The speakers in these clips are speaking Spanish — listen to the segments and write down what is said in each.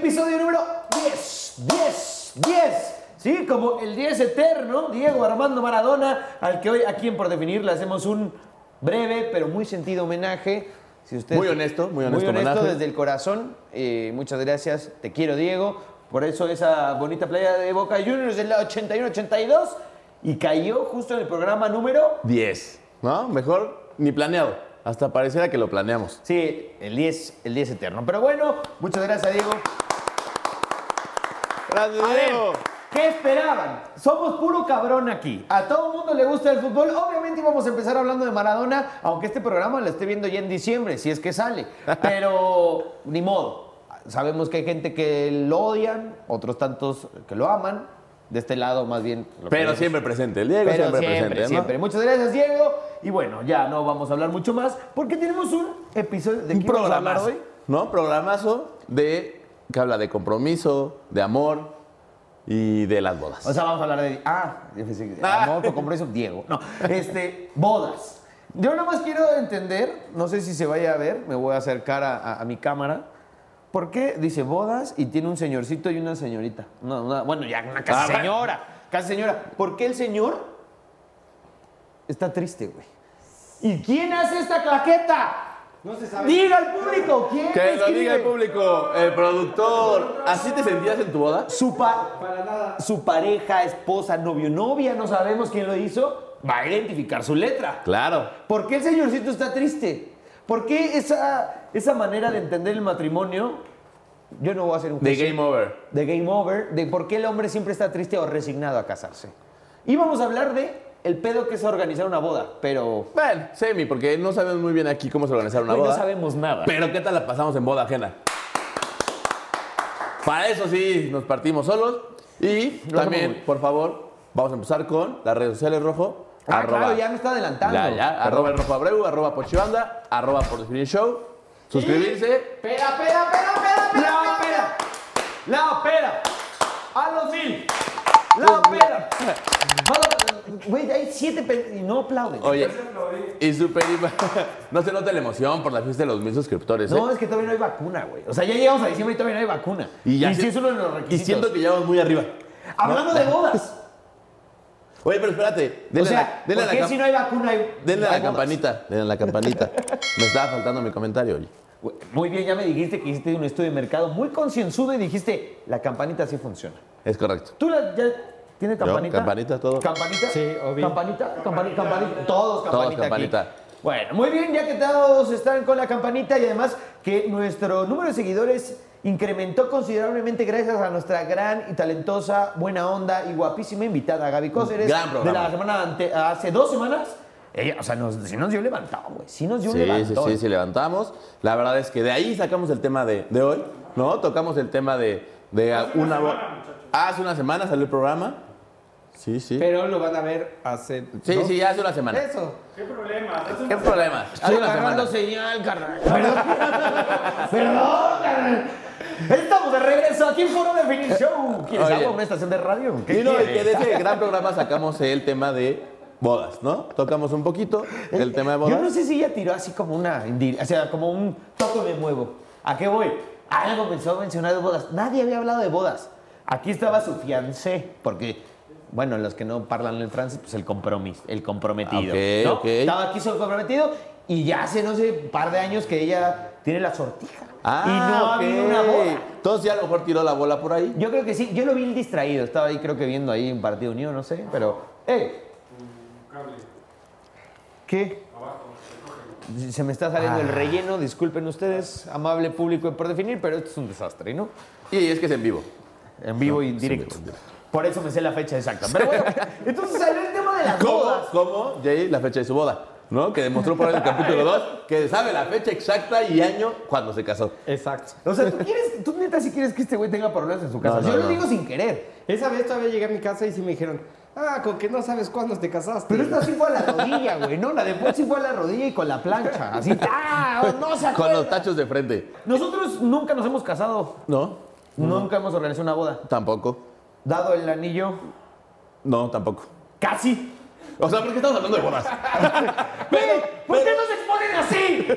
Episodio número 10, 10, 10. Sí, como el 10 eterno, Diego Armando Maradona, al que hoy aquí en Por Definir le hacemos un breve pero muy sentido homenaje. Si usted, Muy honesto, muy honesto Muy honesto homenaje. desde el corazón. Eh, muchas gracias, te quiero Diego. Por eso esa bonita playa de Boca Juniors del 81-82 y cayó justo en el programa número 10, ¿no? Mejor ni planeado. Hasta pareciera que lo planeamos. Sí, el 10, el 10 eterno. Pero bueno, muchas gracias, Diego. A ver. ¿qué esperaban? Somos puro cabrón aquí. A todo el mundo le gusta el fútbol. Obviamente íbamos a empezar hablando de Maradona, aunque este programa lo esté viendo ya en diciembre, si es que sale. Pero ni modo. Sabemos que hay gente que lo odian, otros tantos que lo aman. De este lado, más bien. lo Pero siempre presente. El Diego Pero siempre, siempre, presente, ¿no? siempre. Muchas gracias, Diego. Y bueno, ya no vamos a hablar mucho más porque tenemos un episodio de Un programazo, hoy. ¿no? Programazo de que habla de compromiso, de amor y de las bodas. O sea, vamos a hablar de. Ah, Ah. amor por compromiso, Diego. No, este, bodas. Yo nada más quiero entender, no sé si se vaya a ver, me voy a acercar a, a- a mi cámara. ¿Por qué dice bodas y tiene un señorcito y una señorita? No, una- bueno, ya una casi Ah, señora. Casi señora. ¿Por qué el señor está triste, güey? ¿Y quién hace esta claqueta? No se sabe. Diga público, ¿quién que lo diga el público, el productor. ¿Así te sentías en tu boda? Su, pa- Para nada. su pareja, esposa, novio, novia, no sabemos quién lo hizo, va a identificar su letra. Claro. ¿Por qué el señorcito está triste? ¿Por qué esa, esa manera de entender el matrimonio? Yo no voy a hacer un De juicio Game Over. de game over, de por qué el hombre siempre está triste o resignado a casarse. Y vamos a hablar de el pedo que es organizar una boda, pero Bueno, semi, porque no sabemos muy bien aquí cómo se organizar una hoy no boda. sabemos nada. Pero ¿qué tal la pasamos en boda ajena? Para eso sí, nos partimos solos. Y también, por favor, vamos a empezar con las redes sociales rojo. Ah, claro, ya me está adelantando. Ya, ya, arroba el rojo abreu, arroba pochibanda, arroba por definir show. Suscribirse. Espera, espera, espera. La pera. La pera. A los mil. La pera. Güey, hay siete y no aplauden. Oye, y super. No se nota la emoción por la fiesta de los mil suscriptores. ¿eh? No, es que todavía no hay vacuna, güey. O sea, ya llegamos a diciembre y todavía no hay vacuna. Y ya sí si- es uno de los Y siento que ya vamos muy arriba. Hablando de bodas. Oye, pero espérate. O sea, la, denle ¿por la qué si no hay vacuna hay denle hay la bodas? campanita. Denle la campanita. Me estaba faltando mi comentario, oye. Muy bien, ya me dijiste que hiciste un estudio de mercado muy concienzudo y dijiste, la campanita sí funciona. Es correcto. ¿Tú la, ya tienes campanita? campanita, todo. ¿Campanita? Sí, obvio. ¿Campanita? ¿Campanita? ¿Campanita? Todos campanita Todos aquí. campanita. Bueno, muy bien, ya que todos están con la campanita y además que nuestro número de seguidores incrementó considerablemente gracias a nuestra gran y talentosa, buena onda y guapísima invitada Gaby Cóceres. Gran De programa. la semana ante- hace dos semanas. Ella, o sea, nos, sí nos dio levantado, güey. Sí nos dio Sí, levantado. sí, sí, sí, levantamos. La verdad es que de ahí sacamos el tema de, de hoy, ¿no? Tocamos el tema de, de una... Hace una semana salió el programa. Sí, sí. Pero lo van a ver hace. Sí, dos- sí, ya hace una semana. Eso. ¿Qué problema? Hace Estoy una agarrando semana. señal, carnal. Perdón. Perdón, carnal. Estamos de regreso aquí en Foro Definir Show. ¿Quieres Oye. algo? ¿Una estación de radio? ¿Qué Y no, quieres? que de ese gran programa sacamos el tema de bodas, ¿no? Tocamos un poquito el tema de Yo bodas. no sé si ella tiró así como una, o sea, como un toco me muevo. ¿A qué voy? Algo empezó a mencionar de bodas. Nadie había hablado de bodas. Aquí estaba su fiancé, porque, bueno, los que no hablan el francés, pues el compromiso, el comprometido. Ok, ¿no? Estaba aquí su comprometido y ya hace, no sé, un par de años que ella tiene la sortija. Ah, y no ha ok. habido una boda. Entonces ya a lo mejor tiró la bola por ahí. Yo creo que sí, yo lo vi distraído, estaba ahí creo que viendo ahí un partido unido, no sé, pero... ¡Ey! ¿Qué? Se me está saliendo el Ah. relleno, disculpen ustedes, amable público por definir, pero esto es un desastre, ¿no? Y es que es en vivo. En vivo y en sí, directo. en directo. Por eso me sé la fecha exacta. Pero bueno, entonces salió el tema de las ¿Cómo? bodas. ¿Cómo? Jay, la fecha de su boda, ¿no? Que demostró por ahí en el capítulo 2 que sabe la fecha exacta y año cuando se casó. Exacto. O sea, ¿tú, quieres, tú neta si quieres que este güey tenga problemas en su casa. No, no, Yo lo digo sin querer. Esa vez todavía llegué a mi casa y sí me dijeron, ah, con que no sabes cuándo te casaste. Pero esta sí fue a la rodilla, güey, ¿no? La de Paul sí fue a la rodilla y con la plancha. Así, ¡ah! No se Con acuerda. los tachos de frente. Nosotros nunca nos hemos casado. ¿No? Nunca hemos organizado una boda. Tampoco. Dado el anillo, No, tampoco. casi. O sea, ¿por qué estamos hablando de bodas? Pero, ¿Por qué no se exponen así?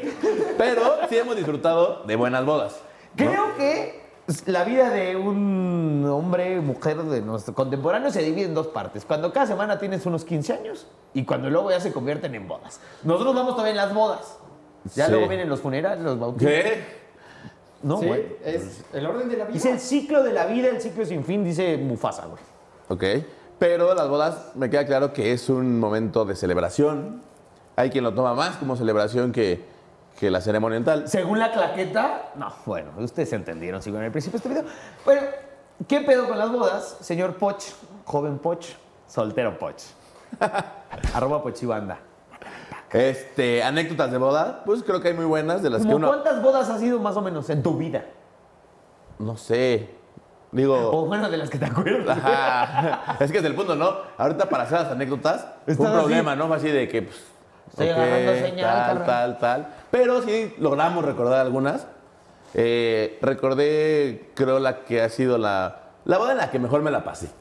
Pero sí hemos disfrutado de buenas bodas. Creo que La vida de un hombre, mujer de nuestro contemporáneo se divide en dos partes. Cuando cada semana tienes unos 15 años y cuando luego ya se convierten en bodas. Nosotros vamos todavía en las bodas. Ya Sí. luego vienen los funerales, los bautizos. ¿Qué? No, sí, güey. es el orden de la vida. Dice el ciclo de la vida, el ciclo sin fin, dice Mufasa, güey. Ok. Pero las bodas, me queda claro que es un momento de celebración. Hay quien lo toma más como celebración que, que la ceremonia tal. Según la claqueta, no, bueno, ustedes entendieron, sigo en el principio de este video. Bueno, ¿qué pedo con las bodas, señor Poch, joven Poch, soltero Poch? Arroba Pochibanda. Este, anécdotas de boda, pues creo que hay muy buenas de las que ¿Cómo uno. ¿Cuántas bodas has ido más o menos en tu vida? No sé. Digo. O bueno, de las que te acuerdas. Ajá. Es que es el punto, ¿no? Ahorita para hacer las anécdotas, un así. problema, ¿no? Fue así de que, pues. Estoy agarrando señal, Tal, tal, tal. Pero sí logramos recordar algunas. Eh, recordé, creo, la que ha sido la, la boda en la que mejor me la pasé.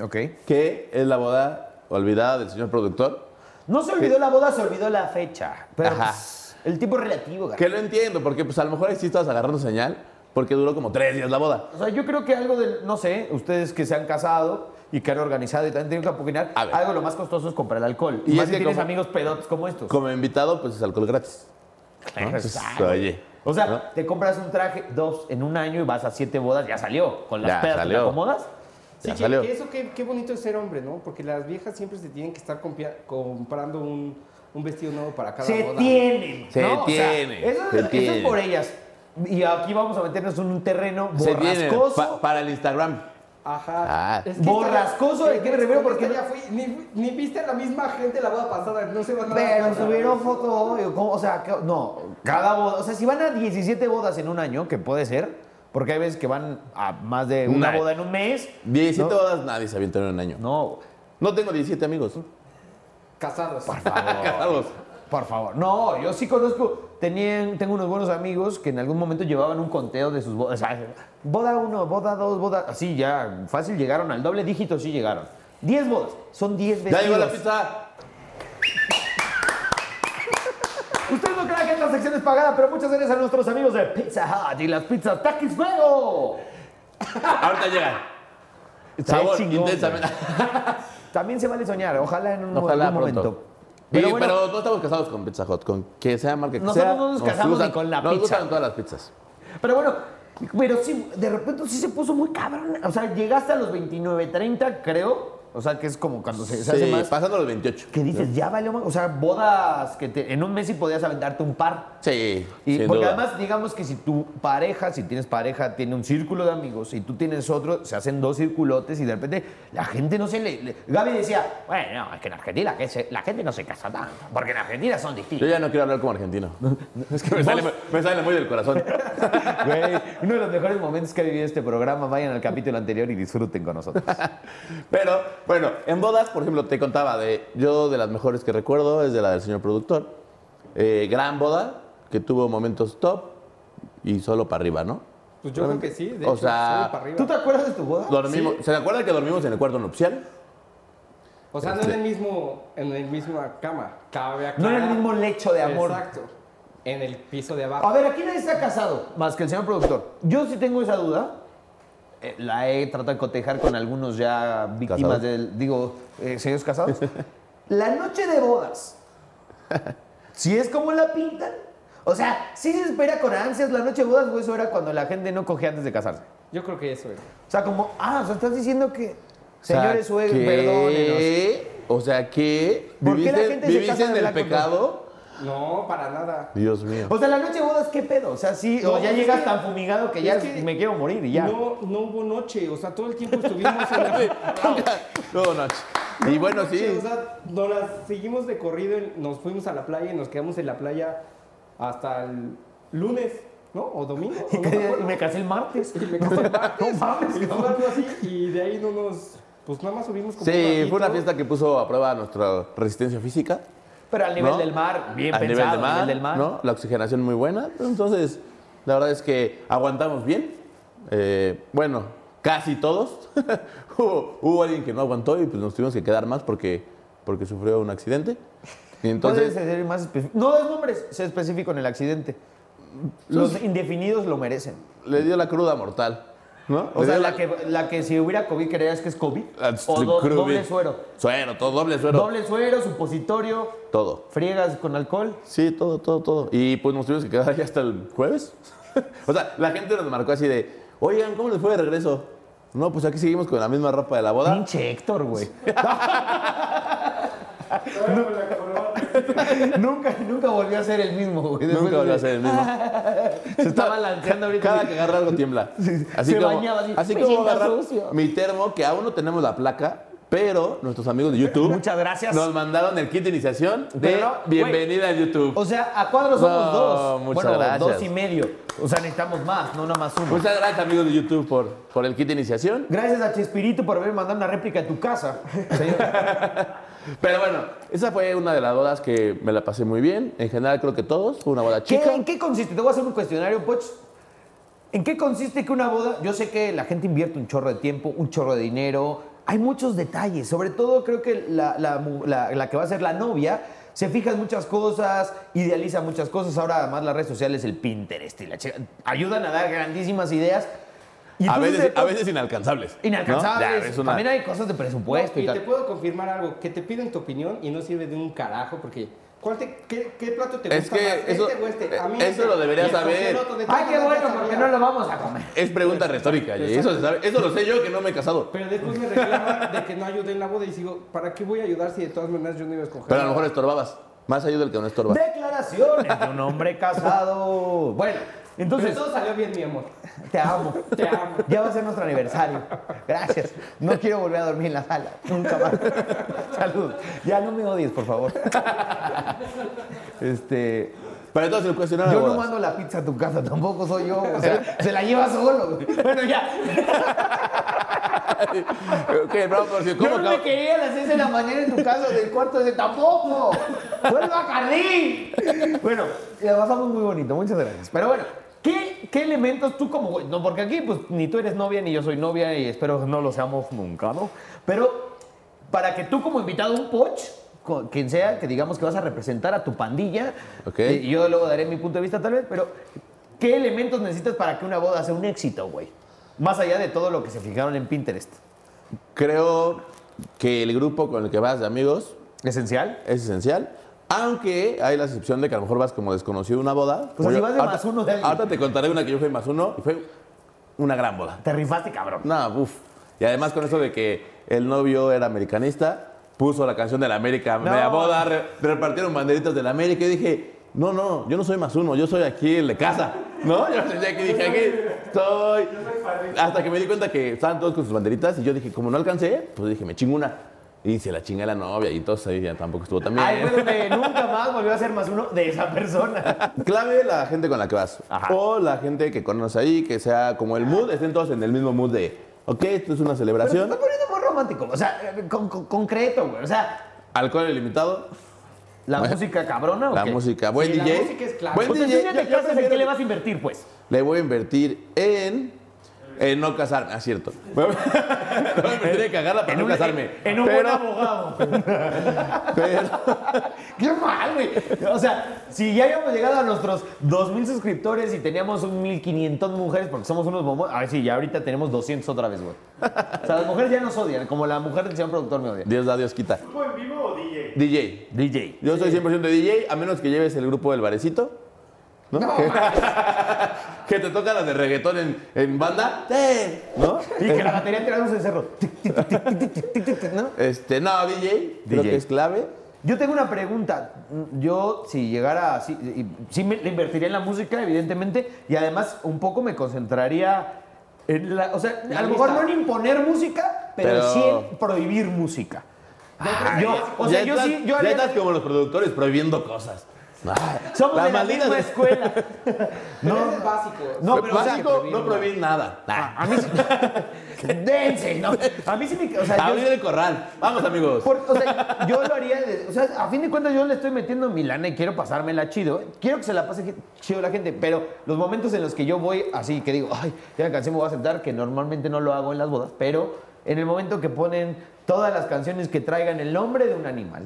Ok. Que es la boda olvidada del señor productor. No se olvidó la boda, se olvidó la fecha. Pero Ajá. pues, el tipo relativo, güey. Que lo entiendo, porque pues a lo mejor ahí sí estabas agarrando señal, porque duró como tres días la boda. O sea, yo creo que algo del, no sé, ustedes que se han casado y que han organizado y también tienen que apoquinar, A ver. algo lo más costoso es comprar el alcohol. Y Y más es si que tienes como- amigos pedotes como estos. Como invitado, pues es alcohol gratis. ¿no? Entonces, Exacto. oye. O sea, ¿no? te compras un traje, dos en un año y vas a siete bodas, ya salió. Con las Ya pedas te salió. acomodas. Sí, Ya que, salió. que eso qué, qué bonito es ser hombre, ¿no? Porque las viejas siempre se tienen que estar comprando un, un vestido nuevo para cada Se boda. tienen. Se ¿no? O sea, eso, es- se eso es tiene. por ellas. Y aquí vamos a meternos en un terreno borrascoso. pa- para el Instagram. Ajá. Ah. Borrascoso, ¿de qué me refiero? Porque ya fui, ni, ni viste a la misma gente la boda pasada, no se van a Pero subieron foto hoy, o sea, que- no, cada boda, o sea, si van a 17 bodas en un año, que puede ser, porque hay veces que van a más de una boda en un mes. 17 ¿no? bodas nadie se avienta en un año. No, No tengo 17 amigos. Casados. Casados. por favor. No, yo sí conozco, tenían, tengo unos buenos amigos que en algún momento llevaban un conteo de sus bodas. O sea, boda uno, boda dos, boda, así ya, fácil llegaron al doble dígito, sí llegaron. 10 bodas, son 10 Ya vestidos. llegó la pizza. Ustedes esta sección es pagada, pero muchas gracias a nuestros amigos de Pizza Hut y las pizzas Takis Fuego. Ahorita llega. Está Sabor chingón, intensamente. También se vale soñar, ojalá en un Ojalá algún momento. Pero, bueno, pero no estamos casados con Pizza Hut, con que sea marca que Nosotros sea. no nos casamos ni con la nos pizza. gustan todas las pizzas. pero bueno, pero sí, de repente sí se puso muy cabrón. O sea, llegaste a los 29, 30, creo. O sea, que es como cuando se, se hace más. pasando los 28. Que dices, ya valió más. O sea, bodas que te- en un mes sí podías aventarte un par. Sí, Y sin porque duda. además, digamos que si tu pareja, si tienes pareja, tiene un círculo de amigos y tú tienes otro, se hacen dos circulotes y de repente la gente no se le. le- Gaby decía, bueno, no, es que en Argentina que se- la gente no se casa tanto, porque en Argentina son Yo distintos. ya no quiero hablar como argentino. es que me sale, me sale muy del corazón. Güey, uno de los mejores momentos que ha vivido este programa, vayan al capítulo anterior y disfruten con nosotros. Pero, bueno, en bodas, por ejemplo, te contaba de. Yo, de las mejores que recuerdo, es de la del señor productor. Eh, gran boda, que tuvo momentos top y solo para arriba, ¿no? Pues yo creo que sí, de O hecho, sea, solo para arriba. ¿Tú te acuerdas de tu boda? Dormimos, ¿Se acuerdan que dormimos en el cuarto nupcial? O sea, no Este- en el mismo, en el misma cama. Cabe No en el mismo lecho de amor. Exacto. En el piso de A abajo. ver, aquí nadie se ha casado, más que el señor productor. Yo sí tengo esa duda. Eh, la he tratado de cotejar con algunos ya víctimas ¿Casados? del, digo, eh, señores casados. la noche de bodas, si es como la pintan, o sea, sí se espera con ansias la noche de bodas, o eso era cuando la gente no cogía antes de casarse. Yo creo que eso es. O sea, como, ah, o sea, estás diciendo que, O sea, señores suegros, perdónenos. O sea, que ¿Por qué la viviste, gente se casa en el pecado. No, para nada. Dios mío. O sea, la noche de bodas, ¿qué pedo? O sea, sí, o ya llegas que- tan fumigado que ya es que me quiero morir y ya. No, no hubo noche. O sea, todo el tiempo estuvimos en la. No, noche. Y bueno, noche, sí. O sea, nos las seguimos de corrido. y Nos fuimos a la playa y nos quedamos en la playa hasta el lunes, ¿no? O domingo. Y no me acuerdo. me casé el martes. Y me casé el martes. No mames, Y así. Y de ahí no nos. Pues nada más subimos como. Sí, fue una fiesta que puso a prueba nuestra resistencia física. Pero al nivel ¿no? del mar, bien a pensado, nivel, de mar, al nivel del mar. ¿no? La oxigenación muy buena. Entonces, la verdad es que aguantamos bien. Eh, bueno, casi todos. hubo, hubo alguien que no aguantó y pues nos tuvimos que quedar más porque, porque sufrió un accidente. Y Entonces, ser más. No des nombres, sé específico en el accidente. Los indefinidos lo merecen. le dio la cruda mortal. ¿No? O sea, Le la que, la que si hubiera COVID creías que es COVID. O do- doble suero. Suero, todo doble suero. Doble suero, supositorio, Todo. friegas con alcohol. Sí, todo, todo, todo. Y pues nos tuvimos que quedar ahí hasta el jueves. o sea, la gente nos marcó así de, oigan, ¿cómo les fue de regreso? No, pues aquí seguimos con la misma ropa de la boda. Pinche Héctor, güey. nunca, nunca volvió a ser el mismo, güey. Después Nunca volvió a ser el mismo. Se está balanceando ahorita. Cada que agarra algo tiembla. Así se como, bañaba así, así "Me como agarrar sucio". mi termo, que aún no tenemos la placa, pero nuestros amigos de YouTube Muchas gracias. nos mandaron el kit de iniciación de Pero bienvenida a YouTube. O sea, a cuadros somos No, dos. muchas bueno, gracias. dos y medio. O sea, necesitamos más, no nada más uno. Muchas gracias amigos de YouTube por, por el kit de iniciación. Gracias a Chespirito por haberme mandado una réplica de tu casa. señor. Pero bueno, esa fue una de las bodas que me la pasé muy bien. En general creo que todos. Fue una boda ¿Qué- chica. ¿En qué consiste? Te voy a hacer un cuestionario, Poch. ¿En qué consiste que una boda? Yo sé que la gente invierte un chorro de tiempo, un chorro de dinero. Hay muchos detalles. Sobre todo, creo que la, la la- la que va a ser la novia se fija en muchas cosas, idealiza muchas cosas. Ahora, además, las redes sociales, el Pinterest y la chica, ayudan a dar grandísimas ideas. Y A veces, de- a veces inalcanzables. ¿no? Inalcanzables. Ya, es una- También hay cosas de presupuesto No, y y tal. te puedo confirmar algo, que te piden tu opinión y no sirve de un carajo porque ¿cuál te, qué, qué plato te Es gusta que más? eso- ¿Este o este? A mí eso este. lo deberías saber. de Ay, qué bueno, porque no lo vamos a comer. Es pregunta retórica, y eso se sabe. Eso lo sé yo que no me he casado. Pero después me reclaman de que no ayudé en la boda y digo, ¿para qué voy a ayudar si de todas maneras yo no iba a escoger? Pero a lo mejor estorbabas. Más ayuda el que no estorba. Declaraciones de un hombre casado. Bueno, entonces, Pero todo salió bien, mi amor. te amo. Te amo. Ya va a ser nuestro aniversario. Gracias. No quiero volver a dormir en la sala. Nunca más. Salud. Ya no me odies, por favor. Este. Pero entonces el cuestionario Yo no mando la pizza a tu casa, tampoco soy yo. O sea, se la lleva solo. Bueno, ya. Ok, bravo, por si- ¿cómo Yo no me quería a las 6 de la mañana en tu casa del cuarto de tampoco. ¡Vuelva a Carlín! Bueno, la pasamos muy bonito, muchas gracias. Pero bueno, ¿qué, qué elementos tú como güey? No, porque aquí pues ni tú eres novia ni yo soy novia y espero no lo seamos nunca, ¿no? Pero para que tú como invitado, un poch, quien sea, que digamos que vas a representar a tu pandilla, Ok. eh, y yo luego daré mi punto de vista tal vez, pero ¿qué elementos necesitas para que una boda sea un éxito, güey? Más allá de todo lo que se fijaron en Pinterest. Creo que el grupo con el que vas de amigos ¿Esencial? es esencial. Aunque hay la excepción de que a lo mejor vas como desconocido a una boda. Pues si yo- vas de más uno de alguien. Ahorita te contaré una que yo fui más uno y fue una gran boda. Te rifaste, cabrón. No, uff. Y además con eso de que el novio era americanista, puso la canción de la América No. media boda, re- repartieron banderitas de la América y dije, no, no, yo no soy más uno, yo soy aquí el de casa. ¿No? Yo sentía que dije, aquí estoy. Hasta que me di cuenta que estaban todos con sus banderitas y yo dije, como no alcancé, pues dije, me chingo una. Y se la chinga la novia y entonces ahí ya tampoco estuvo tan bien. Ahí fue donde nunca más volvió a ser más uno de esa persona. Clave la gente con la que vas. Ajá. O la gente que conoces ahí, que sea como el mood, estén todos en el mismo mood de, ok, esto es una Pero celebración. está poniendo muy romántico. O sea, eh, con- con- concreto, güey. O sea, Alcohol ilimitado, la Bueno, música cabrona o la qué? música, buen Sí, la DJ. música es clave. Buen Pues DJ. yo- yo ¿en qué le vas a invertir, pues? Le voy a invertir en, en no casarme, ah, cierto. Le voy a invertir en cagarla para no un, casarme. En un pero, buen abogado. pero- Qué mal, güey. O sea, si ya habíamos llegado a nuestros 2.000 suscriptores y teníamos un 1.500 mujeres, porque somos unos bombos. A ver, sí, ya ahorita tenemos 200 otra vez, güey. O sea, las mujeres ya nos odian, como la mujer del señor productor me odia. Dios da, Dios quita. ¿Grupo en vivo o DJ? DJ. DJ. Yo soy 100% DJ, a menos que lleves el grupo del barecito. ¿No? Que, que te toca la de reggaetón en, en banda. Sí. ¿No? Y que la batería tirando un cerro. Tic, tic, tic, tic, tic, tic, tic, tic, ¿no? Este, no, DJ, creo DJ. que es clave. Yo tengo una pregunta. Yo, si llegara así, y- sí me, le invertiría en la música, evidentemente, y además un poco me concentraría en la. O sea, a lo mejor no en imponer música, pero, Pero- sí en prohibir música. yo, o sea, ya yo estás, sí, yo ya haría- estás como los productores prohibiendo cosas. Somos las de la malditas misma de- escuela. No, ese es básico. No, pero no prohibir nada. a mí sí. Dense, ¿no? A mí sí me. O sea, yo- Abrir el corral. Vamos, amigos. Por- o sea, yo lo haría, de- o sea, a fin de cuentas yo le estoy metiendo mi lana y quiero pasármela chido. Quiero que se la pase chido la gente, pero los momentos en los que yo voy así, que digo, ay, ya me cansé, me voy a sentar, que normalmente no lo hago en las bodas, pero en el momento que ponen todas las canciones que traigan el nombre de un animal,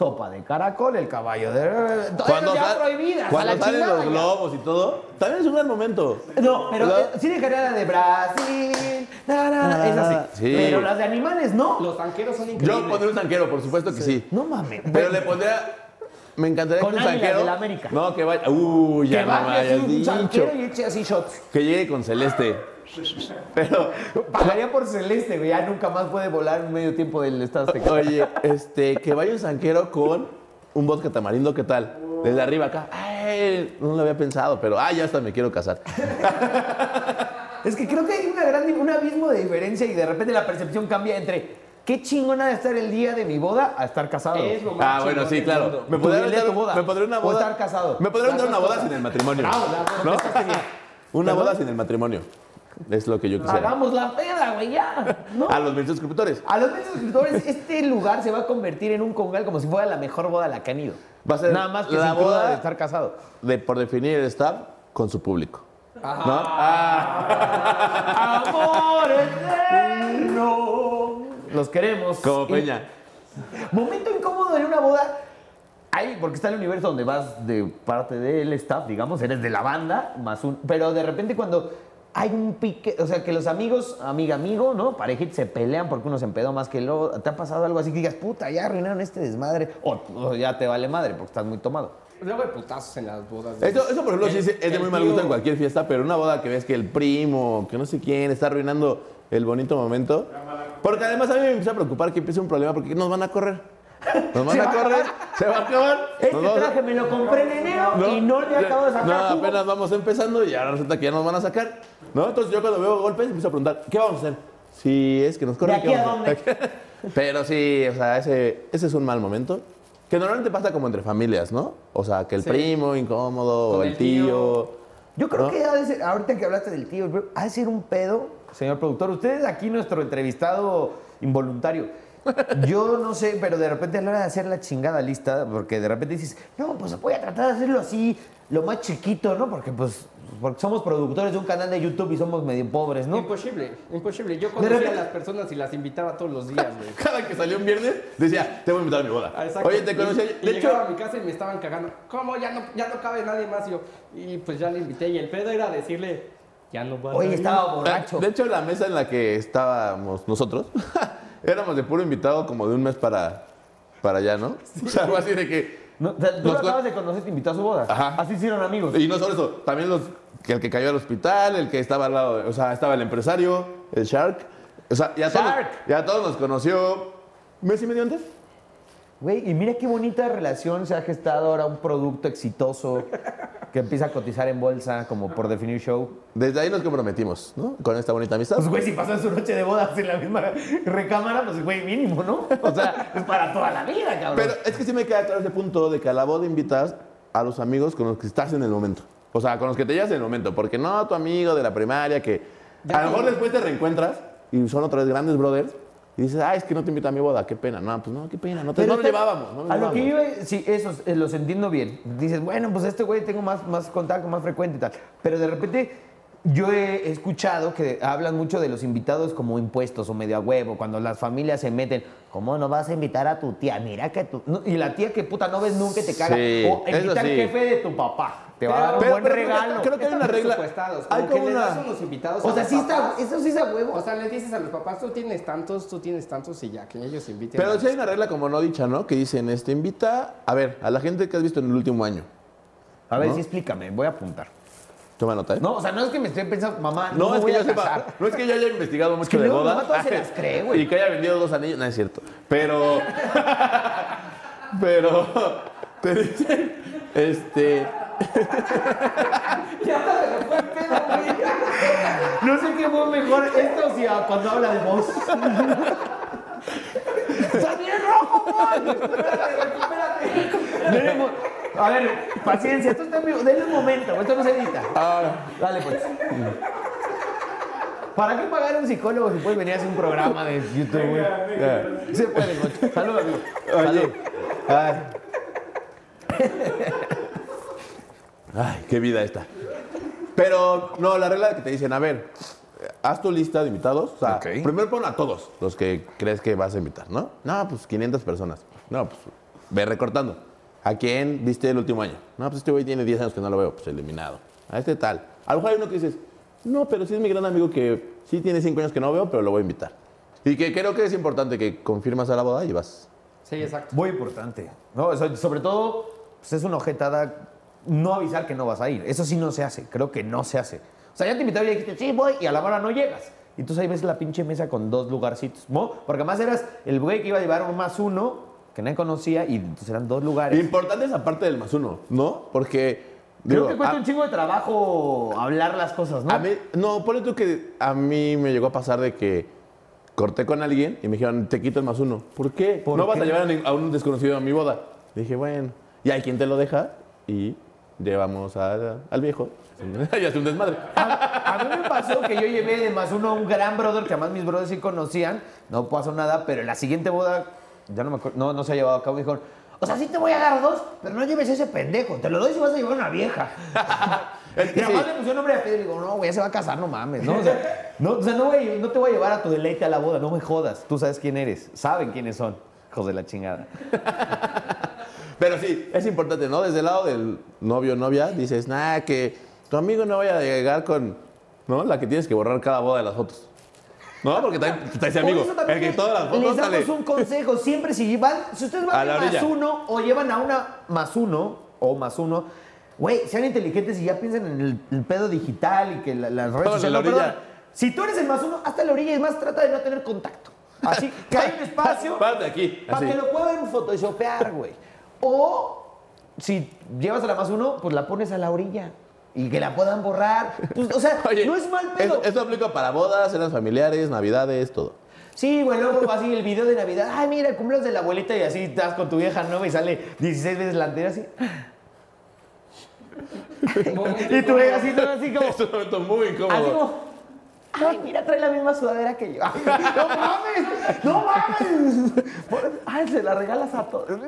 sopa de caracol, el caballo de... Todas Cuando, ya sal- prohibidas, a cuando salen los globos y todo, también es un gran momento. No, pero ¿Verdad? eh, sí dejaría la de Brasil, na, na, na, esa sí. Sí. Pero las de animales no. Los tanqueros son increíbles. Yo pondría un zanquero, por supuesto que sí. No mames. Pero le pondría. Me encantaría Con que un de la América. No, que vaya. Uy, que ya no me hayas un dicho. y eche así shots. Que llegue con Celeste. Pero, Pagaría por Celeste, güey. Ya nunca más puede volar en medio tiempo del Estado Azteca. oye, este, que vaya un zanquero con un vodka tamarindo, ¿qué tal? Desde arriba acá. Ay, no lo había pensado, pero ah, ya hasta me quiero casar. Es que creo que hay una gran, un abismo de diferencia y de repente la percepción cambia entre qué chingona de estar el día de mi boda a estar casado. Es lo más Ah, bueno, sí, claro. Me Tu podría dile a tu boda. me podría una O boda. estar casado. Me podría Las dar una boda sin el matrimonio. Bravo, la- ¿No? bien. Una ¿Perdón? boda sin el matrimonio. Es lo que yo quisiera. Hagamos la peda, güey, ya. ¿no? A los mil suscriptores. A los mil suscriptores, este lugar se va a convertir en un congal como si fuera la mejor boda a la que han ido. Va a ser Nada más que la boda- de estar casado. De, por definir el staff con su público. Ajá. ¿No? Ah, Amor eterno. Los queremos. como Peña. Momento incómodo en una boda. Hay, porque está el universo donde vas de parte del staff, digamos, eres de la banda, más un. Pero de repente cuando hay un pique, o sea, que los amigos, amiga, amigo, ¿no? Parejita se pelean porque uno se empedó más que el otro. ¿Te ha pasado algo así que digas, puta, ya arruinaron este desmadre? O, o ya te vale madre porque estás muy tomado. Luego hay putazos en las bodas. Eso, eso, por ejemplo, sí El- es es de muy mal gusto en cualquier fiesta, pero una boda que ves que el primo, que no sé quién, está arruinando el bonito momento. Porque además a mí me empieza a preocupar que empiece un problema porque nos van a correr. Nos van a a correr, se va a acabar. Este nos vamos a- traje me lo compré en enero ¿no? y no le acabo de sacar No, jugo. apenas vamos empezando y ahora resulta que ya nos van a sacar. ¿No? Entonces yo cuando veo golpes empiezo a preguntar, ¿qué vamos a hacer? Si es que nos corren, ¿De aquí ¿qué a vamos hacer? Pero sí, o sea, ese, ese es un mal momento. Que normalmente pasa como entre familias, ¿no? O sea, que el Sí. primo incómodo, o Con el el tío. tío. Yo creo ¿No? que ha de ser, ahorita que hablaste del tío, ha de ser un pedo, señor productor. Usted es aquí nuestro entrevistado involuntario. Yo no sé, pero de repente a la hora de hacer la chingada lista, porque de repente dices, no, pues voy a tratar de hacerlo así, lo más chiquito, ¿no? Porque pues porque somos productores de un canal de YouTube y somos medio pobres, ¿no? Imposible, imposible. Yo conocía repente- a las personas y las invitaba todos los días, güey. Cada que salió un viernes decía, te voy a invitar a mi boda. Ah, exacto. Oye, te conocí Y- ayer. y De hecho, llegaba a mi casa y me estaban cagando. ¿Cómo? Ya no, ya no cabe nadie más. Y, yo, y pues ya le invité. Y el pedo era decirle, ya no va a Oye, estaba borracho. de hecho, la mesa en la que estábamos nosotros, éramos de puro invitado como de un mes para, para allá, ¿no? O sea, algo así de que... No, o sea, tú lo acabas de conocer, te invitó a su boda. Ajá. Así hicieron amigos. Y no solo eso, también los, que el que cayó al hospital, el que estaba al lado, de- o sea, estaba el empresario, el Shark. O sea, ya todos, Shark. ya todos nos conoció mes y medio antes. Güey, y mira qué bonita relación se ha gestado ahora un producto exitoso que empieza a cotizar en bolsa, como por definir show. Desde ahí nos comprometimos, ¿no? Con esta bonita amistad. Pues, güey, si pasan su noche de bodas en la misma recámara, pues, güey, mínimo, ¿no? O sea, es para toda la vida, cabrón. Pero es que sí me queda claro ese punto de que a la boda invitas a los amigos con los que estás en el momento. O sea, con los que te llevas en el momento. Porque no tu amigo de la primaria que a lo mejor después te reencuentras y son otra vez grandes brothers y dices, ay, es que no te invito a mi boda, qué pena. No, pues no, qué pena, no, te, no está- llevábamos. No a lo que iba, sí, eso eh, los entiendo bien. Dices, bueno, pues este güey tengo más, más contacto, más frecuente y tal. Pero de repente yo he escuchado que hablan mucho de los invitados como impuestos o medio a huevo, cuando las familias se meten, ¿cómo no vas a invitar a tu tía? Mira que tú... no, y la tía que puta no ves nunca y te caga. Sí, o invita al sí. jefe de tu papá. Te va a Pero- dar un pero- buen pero regalo. creo que hay una Están regla. Hay como una- das unos invitados o a sea, los sí está, eso sí es a huevo. O sea, les dices a los papás, tú tienes tantos, tú tienes tantos y ya, que ellos inviten. Pero sí hay una regla como no dicha, ¿no? Que dicen, este, invita, a ver, a la gente que has visto en el último año. a ver, ¿no? sí, explícame, voy a apuntar. Toma nota, ¿eh? No, o sea, no es que me esté pensando, mamá, no, No, me es voy que yo a sepa, casar. no es que yo haya investigado mucho que de luego boda. mamá todas se las cree, güey. Y que haya vendido dos anillos, no es cierto. Pero. pero. Te dicen. Este. No sé qué fue mejor, esto o si a- cuando habla de voz. ¡Está bien rojo, güey! Espérate, mo- A ver, paciencia, esto está en vivo. Denle un momento, esto no se edita. Dale, pues. ¿Para qué pagar a un psicólogo si puedes venir a hacer un programa de YouTube, güey? ya. Se puede, Mocho. Salud, amigo. Oye. Ay. Ay, qué vida esta. Pero, no, la regla de que te dicen, a ver, haz tu lista de invitados. O sea, Ok. primero pon a todos los que crees que vas a invitar, ¿no? No, pues 500 personas. No, pues ve recortando. ¿A quién viste el último año? No, pues este güey tiene 10 años que no lo veo, pues eliminado. A este tal. A lo mejor hay uno que dices, no, pero sí es mi gran amigo que sí tiene 5 años que no veo, pero lo voy a invitar. Y que creo que es importante que confirmas a la boda y vas. Sí, exacto. Muy importante. ¿no? Sobre todo, pues es una ojetada no avisar que no vas a ir. Eso sí no se hace. Creo que no se hace. O sea, ya te invitaron y dijiste, sí, voy, y a la hora no llegas. Y entonces ahí ves la pinche mesa con dos lugarcitos. ¿no? Porque además eras el güey que iba a llevar un más uno, que nadie conocía, y entonces eran dos lugares. Importante esa parte del más uno, ¿no? Porque. Creo digo, que cuesta a- un chingo de trabajo hablar las cosas, ¿no? A mí, no, ponle tú que a mí me llegó a pasar de que corté con alguien y me dijeron, te quito el más uno. ¿Por qué? ¿Por no vas a llevar a un desconocido a mi boda. Dije, bueno, y hay quien te lo deja y llevamos a- al viejo y hace un desmadre. A, a mí me pasó que yo llevé de más uno a un gran brother que además mis brothers sí conocían. No pasó nada, pero en la siguiente boda, ya no me acuerdo, no, no se ha llevado a cabo. Dijeron, o sea, sí te voy a dar dos, pero no lleves ese pendejo. Te lo doy si vas a llevar una vieja. Es que y además sí. le pusieron nombre a Pedro y digo, no, güey, ya se va a casar, no mames, ¿no? O sea, no, o sea, no, voy- no te voy a llevar a tu deleite a la boda, no me jodas. Tú sabes quién eres, saben quiénes son, hijos de la chingada. Pero sí, es importante, ¿no? Desde el lado del novio o novia, dices, nah, que tu amigo no vaya a llegar con, ¿no? La que tienes que borrar cada boda de las fotos. ¿No? Porque también está ese amigo. El que todas las fotos Les damos sale. un consejo. Siempre si van, si ustedes van A a más uno o llevan a una más uno o más uno, güey, sean inteligentes y ya piensen en el, el pedo digital y que la- las redes sociales. la no, perdón. si tú eres el más uno, hasta la orilla y más trata de no tener contacto. Así, que hay un espacio Párate aquí, para que lo puedan photoshopear, güey. O si llevas a la más uno, pues la pones a la orilla. Y que la puedan borrar. Pues, o sea, Oye, no es mal pedo. Esto, aplica para bodas, cenas familiares, navidades, todo. Sí, güey, luego así el video de Navidad. Ay, mira, cumpleaños de la abuelita y así estás con tu vieja nueva y sale 16 veces la antena así. y tú ves así, todo así como. Es un momento muy incómodo. Así como. Ay, mira, trae la misma sudadera que yo. ¡No mames! ¡No mames! Ay, se la regalas a todos.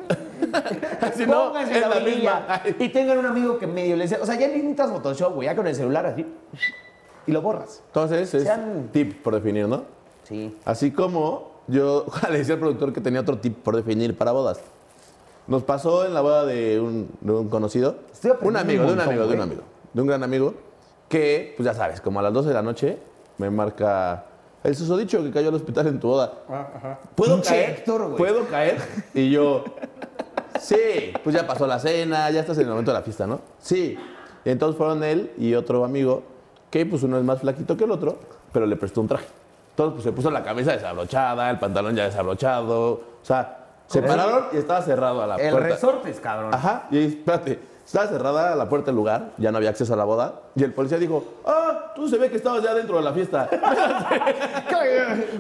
Si no, es la la misma. Ay. Y tengan un amigo que medio les... O sea, ya necesitas Photoshop, güey. Ya con el celular así. Y lo borras. Entonces, es Sean- tip por definir, ¿no? Sí. Así como yo le decía al productor que tenía otro tip por definir para bodas. Nos pasó en la boda de un, de un conocido, Estoy un amigo, un de un montón, amigo, de un amigo, de un gran amigo, que, pues ya sabes, como a las 12 de la noche me marca el susodicho que cayó al hospital en tu boda. Ah, ajá. ¿Puedo Pinche caer? Héctor, güey. ¿Puedo caer? Y yo, sí, pues ya pasó la cena, ya estás en el momento de la fiesta, ¿no? Sí. Y entonces fueron él y otro amigo, que pues uno es más flaquito que el otro, pero le prestó un traje. Entonces pues se puso la camisa desabrochada, el pantalón ya desabrochado, o sea, se pararon y estaba cerrado a la El puerta. resortes, cabrón. Ajá, y espérate, estaba cerrada la puerta del lugar, ya no había acceso a la boda, y el policía dijo, ah, tú se ve que estabas ya dentro de la fiesta.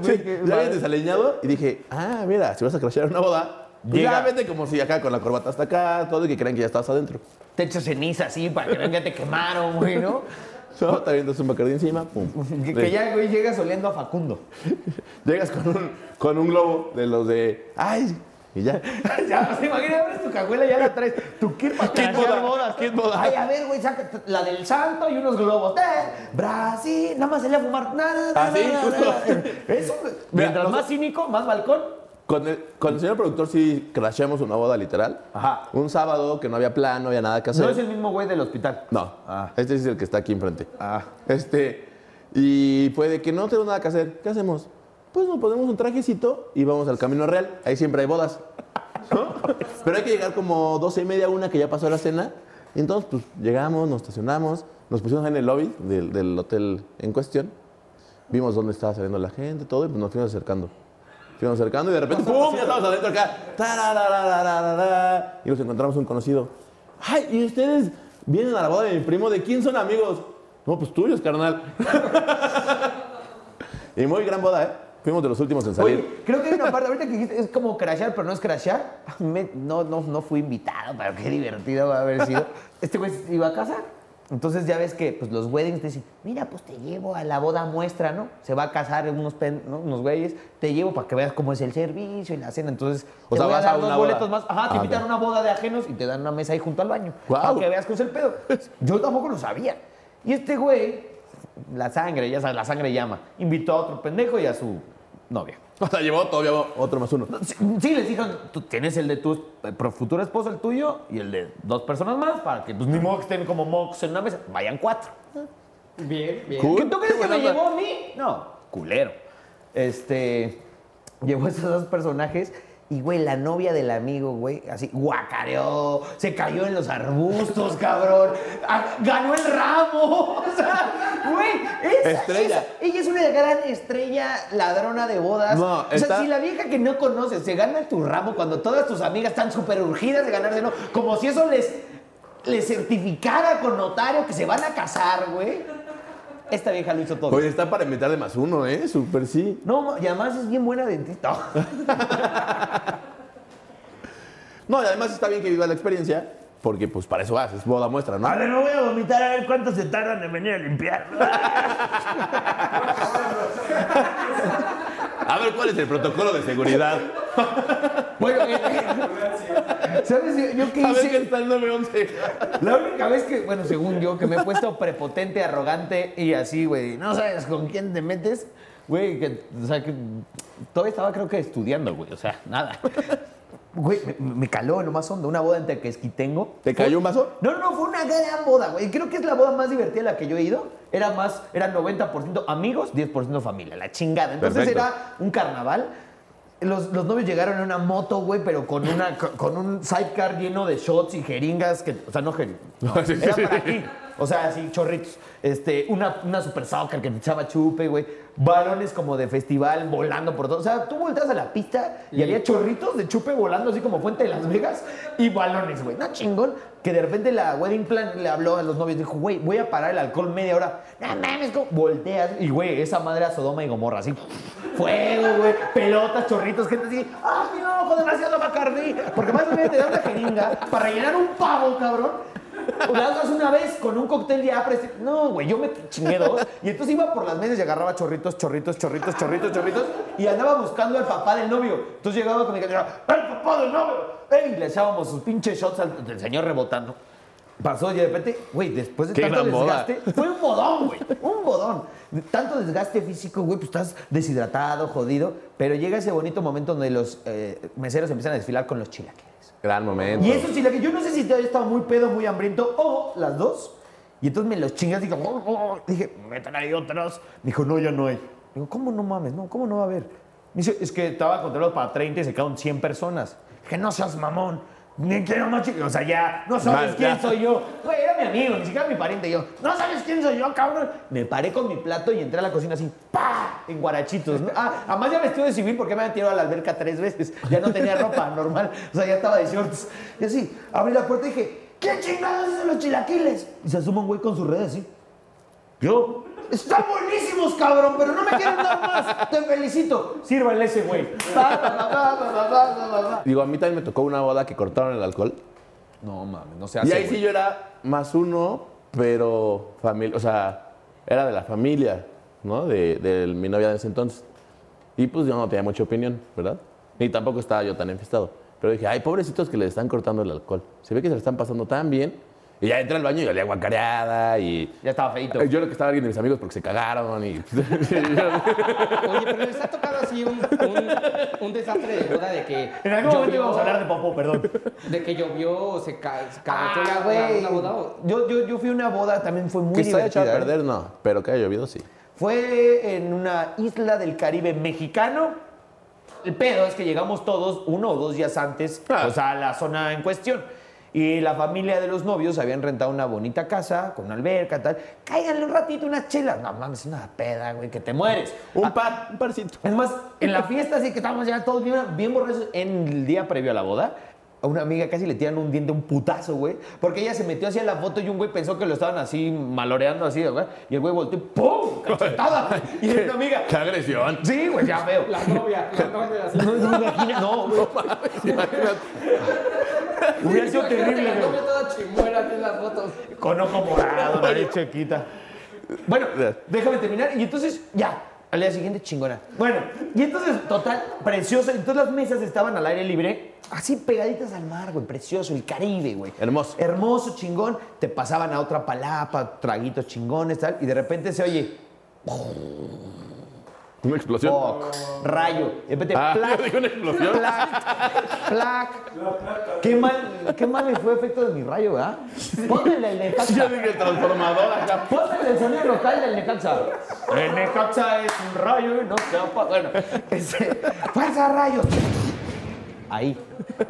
Sí, ya habías desaliñado y dije, ah, mira, si vas a crashear una boda, pues ya vete como si acá con la corbata hasta acá, todo y que crean que ya estabas adentro. Te echo ceniza así para que vean que te quemaron, güey, ¿no? ¿No? Te avientas un bacardí encima, pum. Que, que ya, güey, llegas oliendo a Facundo. Llegas con un, con un globo de los de, ay, y ya. ya, se imagina, abres tu cajuela y ya la traes. Tu kit para crashear boda, bodas. boda. Ay, a ver, güey, saca la del santo y unos globos. Eh, Brasil, nada más se le a fumar. Nada, nada, Ah, sí, justo. Eso, mientras más cínico, más balcón. Con el, con el señor productor sí crasheamos una boda literal. Ajá. Un sábado que no había plan, no había nada que hacer. No es el mismo güey del hospital. No, Ah. este es el que está aquí enfrente. Ah. Este, y fue de que no tengo nada que hacer. ¿Qué hacemos? Pues nos ponemos un trajecito y vamos al Camino Real. Ahí siempre hay bodas. ¿no? Pero hay que llegar como doce y media, una que ya pasó la cena. Y entonces, pues llegamos, nos estacionamos, nos pusimos en el lobby del, del hotel en cuestión. Vimos dónde estaba saliendo la gente, todo, y pues nos fuimos acercando. Fuimos acercando y de repente, ¡pum! Ya estamos adentro acá. Y nos encontramos un conocido. ¡Ay! ¿Y ustedes vienen a la boda de mi primo? ¿De quién son amigos? No, pues tuyos, carnal. y muy gran boda, ¿eh? Fuimos de los últimos en salir. Oye, creo que hay una parte, ahorita que dijiste, es como crashear, pero no es crashear. Me- no, no, no fui invitado, pero qué divertido va a haber sido. Este güey se iba a casar. Entonces ya ves que pues, los weddings te dicen, mira, pues te llevo a la boda muestra, ¿no? Se va a casar unos, pen- ¿no? unos güeyes, te llevo para que veas cómo es el servicio y la cena. Entonces, O te sea, voy a vas a dar dos una boletos boda. más. Ajá, te Ah, invitan a una boda de ajenos y te dan una mesa ahí junto al baño. Guau. Para que veas cómo es el pedo. Yo tampoco lo sabía. Y este güey, la sangre, ya sabes, la sangre llama. Invitó a otro pendejo y a su novia. O sea, llevó todavía otro más uno. Sí, sí, les dijeron, tú tienes el de tu futuro esposo, el tuyo, y el de dos personas más, para que pues ni modo que estén como mocos en una mesa. Vayan cuatro. Bien, bien. Cool. ¿Qué tú crees qué que me llevó a mí? No, culero. Este, llevó a esos dos personajes y, güey, la novia del amigo, güey, así, guacareó, se cayó en los arbustos, cabrón, ah, ganó el ramo, o sea, güey, esa- Estrella. esa- ella es una gran estrella ladrona de bodas. No, o sea, está- si la vieja que no conoces se gana tu ramo cuando todas tus amigas están súper urgidas de ganárselo, como si eso les, les certificara con notario que se van a casar, güey. Esta vieja lo hizo todo. Oye, está para invitar de más uno, ¿eh? Súper sí. No, y además es bien buena dentista. No, y además está bien que viva la experiencia, porque pues para eso vas, es boda muestra, ¿no? A ver, no voy a vomitar a ver cuánto se tardan en venir a limpiar. A ver, ¿cuál es el protocolo de seguridad? bueno, eh, ¿sabes? Yo, yo qué hice. está el 911. La única vez que, bueno, según yo, que me he puesto prepotente, arrogante y así, güey, no sabes con quién te metes, güey, que, o sea, que todavía estaba creo que estudiando, güey, o sea, nada. Güey, me, me caló en lo más hondo, una boda en Tequesquitengo. ¿Te cayó un vaso? No, no, fue una gran boda, güey. Creo que es la boda más divertida a la que yo he ido. Era más, era 90% amigos, 10% familia, la chingada. Entonces Perfecto. era un carnaval. Los, los novios llegaron en una moto, güey, pero con, una, con- un sidecar lleno de shots y jeringas, que, o sea, no jeringas, no, era para aquí. O sea, así, chorritos. Este, una, una super soccer que echaba chupe, güey. Balones como de festival volando por todo. O sea, tú volteas a la pista y Y- había chorritos de chupe volando así como Fuente de Las Vegas y balones, güey. No chingón. Que de repente la wedding plan le habló a los novios. Dijo, güey, voy a parar el alcohol media hora. No mames, ¿cómo? volteas. Y, güey, esa madre era Sodoma y Gomorra, así. Fuego, güey. Pelotas, chorritos, gente así. ¡Ay, no, ojo, demasiado Bacardí! Porque más o menos te da una jeringa para rellenar un pavo, cabrón. O la haces una vez con un cóctel de apres. No, güey, yo me chingué dos. Y entonces iba por las mesas y agarraba chorritos, chorritos, chorritos, chorritos, chorritos. Y andaba buscando al papá del novio. Entonces llegaba con mi canción, ¡el papá del novio! ¡Ey! Y le echábamos sus pinches shots al del señor rebotando. Pasó y de repente, güey, después de Qué tanto desgaste, fue un bodón, güey, un bodón. Tanto desgaste físico, güey, pues estás deshidratado, jodido, pero llega ese bonito momento donde los eh, meseros empiezan a desfilar con los chilaquiles. Gran momento. Y esos chilaquiles, yo no sé si todavía estaba muy pedo, muy hambriento, o las dos. Y entonces me los chingas, dije, "Oh, oh". dije, metan ahí otros. Me dijo, no, ya no hay. Digo, ¿cómo no mames? No, ¿cómo no va a haber? Me dice, es que estaba controlado para 30 y se quedaron 100 personas. Dije, no seas mamón. Ni quiero más chi-". O sea, ya, no sabes quién ya. soy yo. Güey, era mi amigo, ni siquiera mi pariente. Yo, no sabes quién soy yo, cabrón. Me paré con mi plato y entré a la cocina así, ¡pa! En guarachitos. ¿no? Ah, además ya vestido de civil porque me habían tirado a la alberca tres veces. Ya no tenía ropa normal. O sea, ya estaba de shorts. Y así, abrí la puerta y dije, ¿qué chingados son los chilaquiles? Y se asoma un güey con sus redes así. Yo. Están buenísimos, cabrón, pero no me quieren dar más. Te felicito. Sírvanle ese güey. Digo, a mí también me tocó una boda que cortaron el alcohol. No mames, no se hace. Y ahí sí yo era más uno, pero familia, o sea, era de la familia, ¿no? De, mi novia de ese entonces. Y pues yo no tenía mucha opinión, ¿verdad? Ni tampoco estaba yo tan enfistado. Pero dije, ay, pobrecitos que le están cortando el alcohol. Se ve que se le están pasando tan bien y ya entré al baño y olía guacareada y... Ya estaba feito. Yo creo que estaba alguien de mis amigos porque se cagaron y... Oye, pero les ha tocado así un, un, un desastre de boda de que. En algún momento íbamos a hablar de popó, perdón. De que llovió se, ca se Ah, güey. una boda. o- Yo, yo, yo fui a una boda, también fue muy que se haya echado a divertida. ¿eh? perder, no. Pero que haya llovido, sí. Fue en una isla del Caribe mexicano. El pedo es que llegamos todos uno o dos días antes Ah. pues, a la zona en cuestión. Y la familia de los novios habían rentado una bonita casa con una alberca, tal. Cáiganle un ratito unas chelas. No mames, una peda, güey, que te mueres. Un Ah, par, un parcito. Es más, en la fiesta, así que estábamos ya todos bien, bien borrachos en el día previo a la boda. A una amiga casi le tiran un diente, un putazo, güey. Porque ella se metió hacia la foto y un güey pensó que lo estaban así maloreando así, güey. Y el güey volteó y ¡pum! ¡Cachetada! Y era una amiga. ¡Qué agresión! Sí, güey, ya veo. La novia, la novia así. No, no, imagina, no, güey. Hubiera sido terrible, La novia toda chimuela aquí en las fotos. Con ojo morado, nariz chiquita. Bueno, déjame terminar. Y entonces, ya, al día siguiente, chingona. Bueno, y entonces, total, precioso. Entonces las mesas estaban al aire libre, así pegaditas al mar, güey, precioso, el Caribe, güey. Hermoso. Hermoso, chingón. Te pasaban a otra palapa, traguitos chingones, tal. Y de repente se oye. Una explosión. Fuck. Rayo. Repente, Ah, plac, yo dije una explosión. plac, plac. Qué mal, qué mal fue efecto de mi rayo, ¿verdad? Póngale el Yo Necaxa. dije el transformador acá. Póngale el sonido local del Necaxa. El Necaxa es un rayo y no se apa- Bueno, ese, ¡fuerza rayo! Ahí.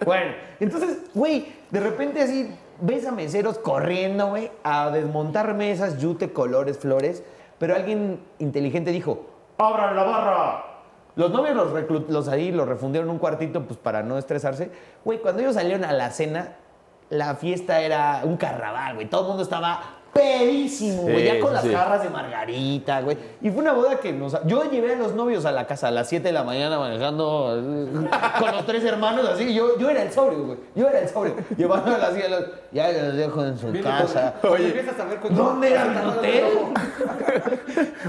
Bueno, entonces, güey, de repente así ves a meseros corriendo, güey, a desmontar mesas, yute, colores, flores, pero alguien inteligente dijo, ¡abran la barra! Los novios los, los ahí los refundieron un cuartito pues para no estresarse. Güey, cuando ellos salieron a la cena, la fiesta era un carnaval, güey. Todo el mundo estaba pedísimo, güey. Sí, ya con sí, las sí. jarras de margarita, güey. Y fue una boda que nos... Yo llevé a los novios a la casa a las 7 de la mañana manejando eh, con los tres hermanos así. Yo, yo era el sobrio, güey. Yo era el sobrio. Llevando así a los... Ya los dejo en su casa. Oye, empiezas a ver con ¿Dónde era el hotel?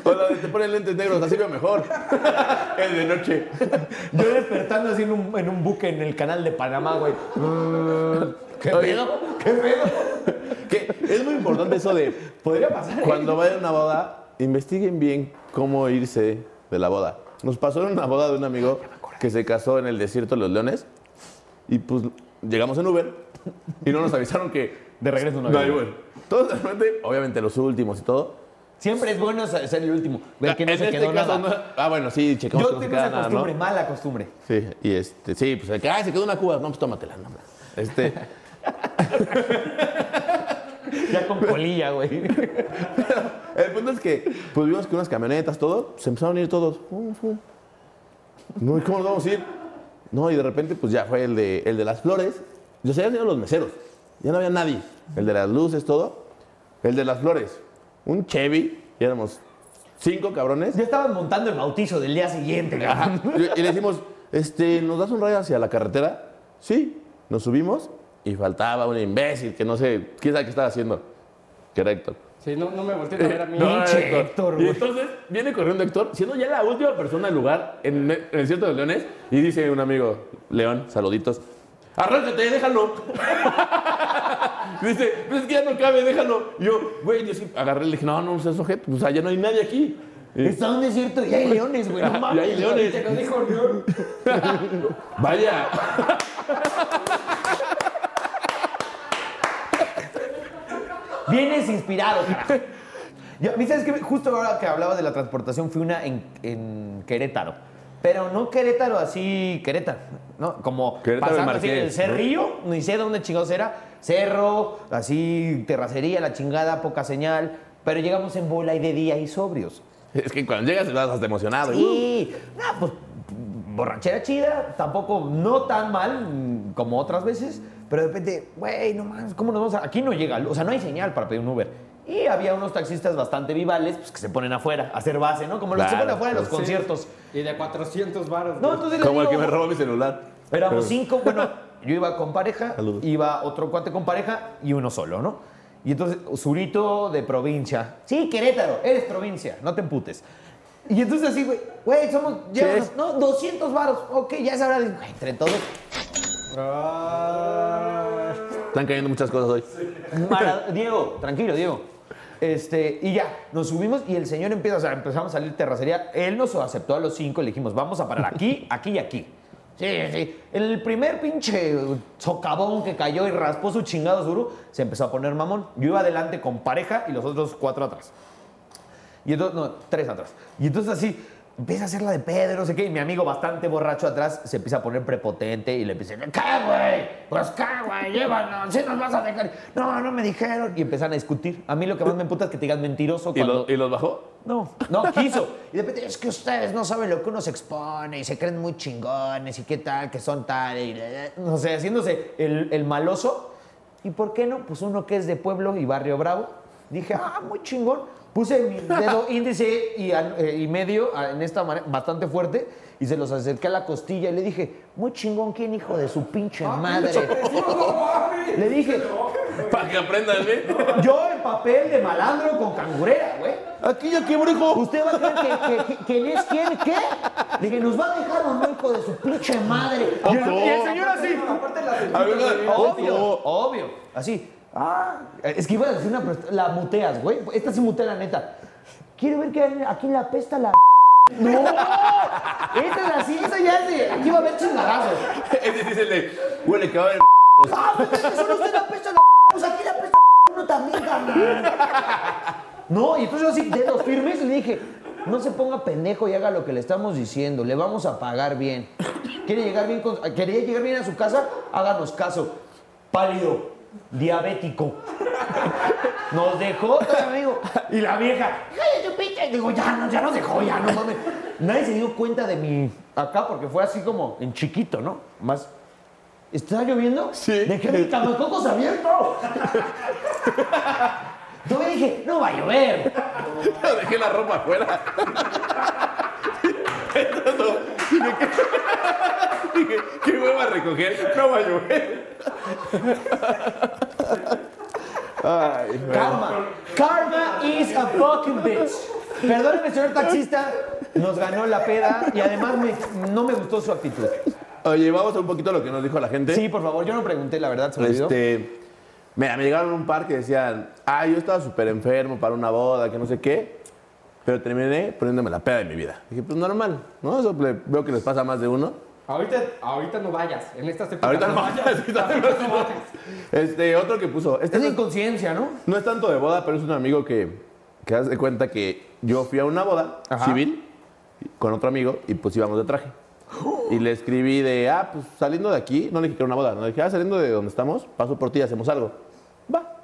O la de te ponen lentes negros, así veo mejor. Es de noche. Yo despertando así en un, en un buque en el canal de Panamá, güey. ¿Qué pedo? ¿Qué pedo? Que es muy importante eso de Podría pasar. ¿eh? cuando vayan a una boda, investiguen bien cómo irse de la boda. Nos pasó en una boda de un amigo que se casó en el desierto de los leones y pues llegamos en Uber y no nos avisaron que De regreso no había Uber. Todos de repente, obviamente los últimos y todo. Siempre es bueno ser el último. Ver que no en se este quedó caso nada. no- ah, bueno, sí, checamos Yo tengo esa nada, ¿no? costumbre, mala costumbre. Sí, y este, sí, pues el que, ay, se quedó una cuba, no, pues tómatela, no. Este, Ya con colilla, güey. el punto es que, pues vimos que unas camionetas, todo, se empezaron a ir todos. Fum, fum. No, ¿y cómo nos vamos a ir? No, y de repente, pues ya fue el de, el de las flores. Yo sé, ya tenían los meseros. Ya no había nadie. El de las luces, todo. El de las flores. Un Chevy, y éramos cinco cabrones. Ya estaban montando el bautizo del día siguiente, cabrón. Y le decimos, este, ¿nos das un rayo hacia la carretera? Sí. Nos subimos y faltaba un imbécil que no sé, quién sabe qué estaba haciendo. Que era Héctor. Sí, no, no me volteé a ver a mí. No, Pinche Héctor, Y güey. entonces viene corriendo Héctor, siendo ya la última persona del lugar en, en el desierto de los leones, y dice un amigo, León, saluditos, arráncate, déjalo. dice, pues es que ya no cabe, déjalo. Y yo, güey, yo sí agarré y le dije, no, no seas sujeto, pues allá no hay nadie aquí. Está un desierto y hay leones, güey. No Ajá, y mames. hay leones. Te lo dijo León. Vaya. Vienes inspirado, carajo. Yo, a mí, ¿sabes qué? Justo ahora que hablaba de la transportación, fui una en, en Querétaro. Pero no Querétaro así, Querétaro, ¿no? Como Querétaro pasando el así Marqués, el cerrillo, ni sé dónde chingados era. Cerro, así, terracería, la chingada, poca señal. Pero llegamos en bola y de día y sobrios. Es que cuando llegas vas hasta emocionado. y, uh, Sí, no, pues borrachera chida, tampoco no tan mal como otras veces, pero de repente, güey, no mames, ¿cómo nos vamos a...? Aquí no llega, o sea, no hay señal para pedir un Uber. Y había unos taxistas bastante vivales pues, que se ponen afuera a hacer base, ¿no? Como los que se ponen afuera en los Sí. conciertos. Y de 400 varos. No, entonces Como el que me robó mi celular. Éramos cinco, bueno, yo iba con pareja, Saludos. iba otro cuate con pareja y uno solo, ¿no? Y entonces, Zurito de provincia. Sí, Querétaro, eres provincia, no te emputes. Y entonces así, güey, güey, somos, llévanos, no, 200 varos, ok, ya güey, entre todos. Están cayendo muchas cosas hoy. Diego, tranquilo, Diego. Este, y ya, nos subimos y el señor empieza, o sea, empezamos a salir terracería. Él nos aceptó a los cinco le dijimos, vamos a parar aquí, aquí y aquí. Sí, sí. El primer pinche socavón que cayó y raspó su chingado suru, se empezó a poner mamón. Yo iba adelante con pareja y los otros cuatro atrás. Y entonces, no, tres atrás. Y entonces así, empieza a hacer la de Pedro, no sé qué, y mi amigo bastante borracho atrás se empieza a poner prepotente y le empieza a decir, ¿qué, güey? Pues qué, güey, llévanos, si nos vas a dejar. No, no me dijeron. Y empiezan a discutir. A mí lo que más me emputa es que te digan mentiroso ¿Y, cuando... lo- y los bajó? No, no, quiso. Y de repente, es que ustedes no saben lo que uno se expone y se creen muy chingones y qué tal, que son tal, y, no sé, haciéndose el, el maloso. ¿Y por qué no? Pues uno que es de pueblo y barrio bravo. Dije, ah, muy chingón. Puse mi dedo índice y, eh, y medio ah, en esta manera, bastante fuerte, y se los acerqué a la costilla y le dije, muy chingón, ¿quién hijo de su pinche madre? le dije, Para que aprendan, ¿eh? yo en papel de malandro con cangurera, güey. Aquí ya qué brujo. ¿Usted va a creer que, que, que- que es quién? ¿Qué? Le dije, ¿nos va a dejar o no, hijo de su pinche madre? Y el, y el señor así. A ver, Obvio, obvio. Así. Ah, es que iba a decir una. La muteas, güey. Esta sí mutea la neta. Quiero ver que aquí la pesta la. No, esa es así, esa ya es de. Aquí va a haber chingadazos. Ese es el de. Huele que va a haber. ¡Ah, pues es que solo usted apesta la pues aquí la apesta uno también, carnal. No, y entonces yo así, dedos firmes, le dije, no se ponga pendejo y haga lo que le estamos diciendo, le vamos a pagar bien. ¿Quiere llegar bien con- ¿Quería llegar bien a su casa? Háganos caso. Pálido, diabético. Nos dejó, digo, y la vieja, ¡ay! Digo, ya, no, ya nos dejó, ya, no mames. Nadie se dio cuenta de mi acá porque fue así como en chiquito, ¿no? Más. ¿Está lloviendo? Sí. Dejé mis camacocos abiertos. Yo me dije, no va a llover. Dejé la ropa afuera. Entonces, dije, ¿qué, dije, ¿qué hueva a recoger? No va a llover. Ay. Karma. Karma is a fucking bitch. Perdóneme, señor taxista. Nos ganó la peda y además me- no me gustó su actitud. Oye, vamos a un poquito a lo que nos dijo la gente. Sí, por favor, yo no pregunté, la verdad, se me olvidó. Este, mira, me llegaron un par que decían, ah, yo estaba súper enfermo para una boda, que no sé qué, pero terminé poniéndome la peda de mi vida. Dije, pues normal, ¿no? Eso le- veo que les pasa a más de uno. Ahorita, ahorita no vayas. En estas épocas Ahorita no vayas. no vayas. Este, otro que puso, este Es no, inconsciencia, ¿no? no es tanto de boda, pero es un amigo que, que hace cuenta que yo fui a una boda Ajá. civil con otro amigo y pues íbamos de traje. Y le escribí de, ah, pues saliendo de aquí, no le dije que era una boda, no le dije, ah, saliendo de donde estamos, paso por ti y hacemos algo. Va.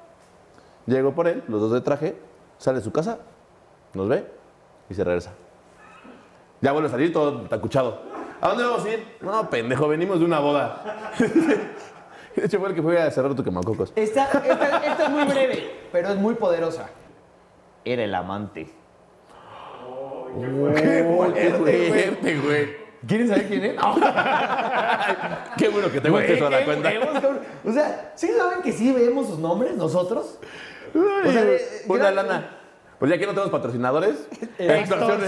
Llego por él, los dos de traje, sale de su casa, nos ve y se regresa. Ya vuelve a salir todo tacuchado. ¿A dónde vamos a ir? No, pendejo, venimos de una boda. De hecho, fue el que fue a cerrar tu quemacocos. Esta, esta- esta es muy breve, pero es muy poderosa. Era el amante. Qué fuerte, güey. ¿Quieren saber quién es? Qué bueno que tengo Güey, acceso a la qué cuenta. huevos, cabrón. O sea, ¿sí saben que sí vemos sus nombres nosotros? O sea, eh, Una gran- lana. Pues ya que no tenemos patrocinadores. Extorsión.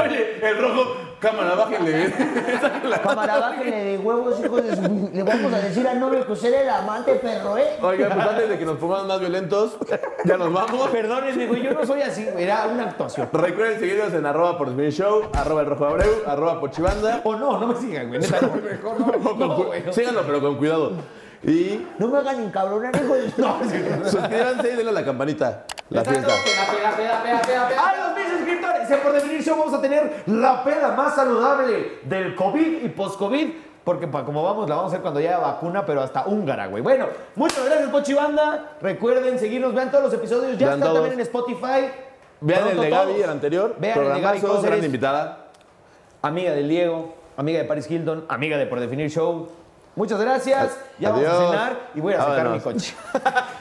Oye, el rojo, cámara, bájenle. Cámara, bájenle de huevos, hijos de su... Le vamos a decir al novio que usted era el amante, perro, ¿eh? Oigan, pues antes de que nos pongamos más violentos, ya nos vamos. Perdónenme, güey, yo no soy así, güey, era una actuación. Recuerden seguirnos en arroba por Definir show, arroba el rojo abreu, arroba pochibanda. O no, no me sigan, güey. no, mejor no. No, güey. no. Síganlo, pero con cuidado. Y No me hagan encabronar, hijo de... No, es suscríbanse y denle a la campanita. La fiesta. Peda, peda, peda, peda, peda, peda. ¡A los mil por definir show vamos a tener la peda más saludable del COVID y post-COVID. Porque como vamos, la vamos a hacer cuando ya haya vacuna, pero hasta húngara, güey. Bueno, muchas gracias, Pochibanda. Recuerden seguirnos, vean todos los episodios. Ya están también en Spotify. Vean el de Gaby, todos. el anterior. Vean el de Programazo, gran invitada. Amiga del Diego, amiga de Paris Hilton, amiga de Por Definir Show. Muchas gracias. Ya vamos a cenar y voy a sacar mi coche.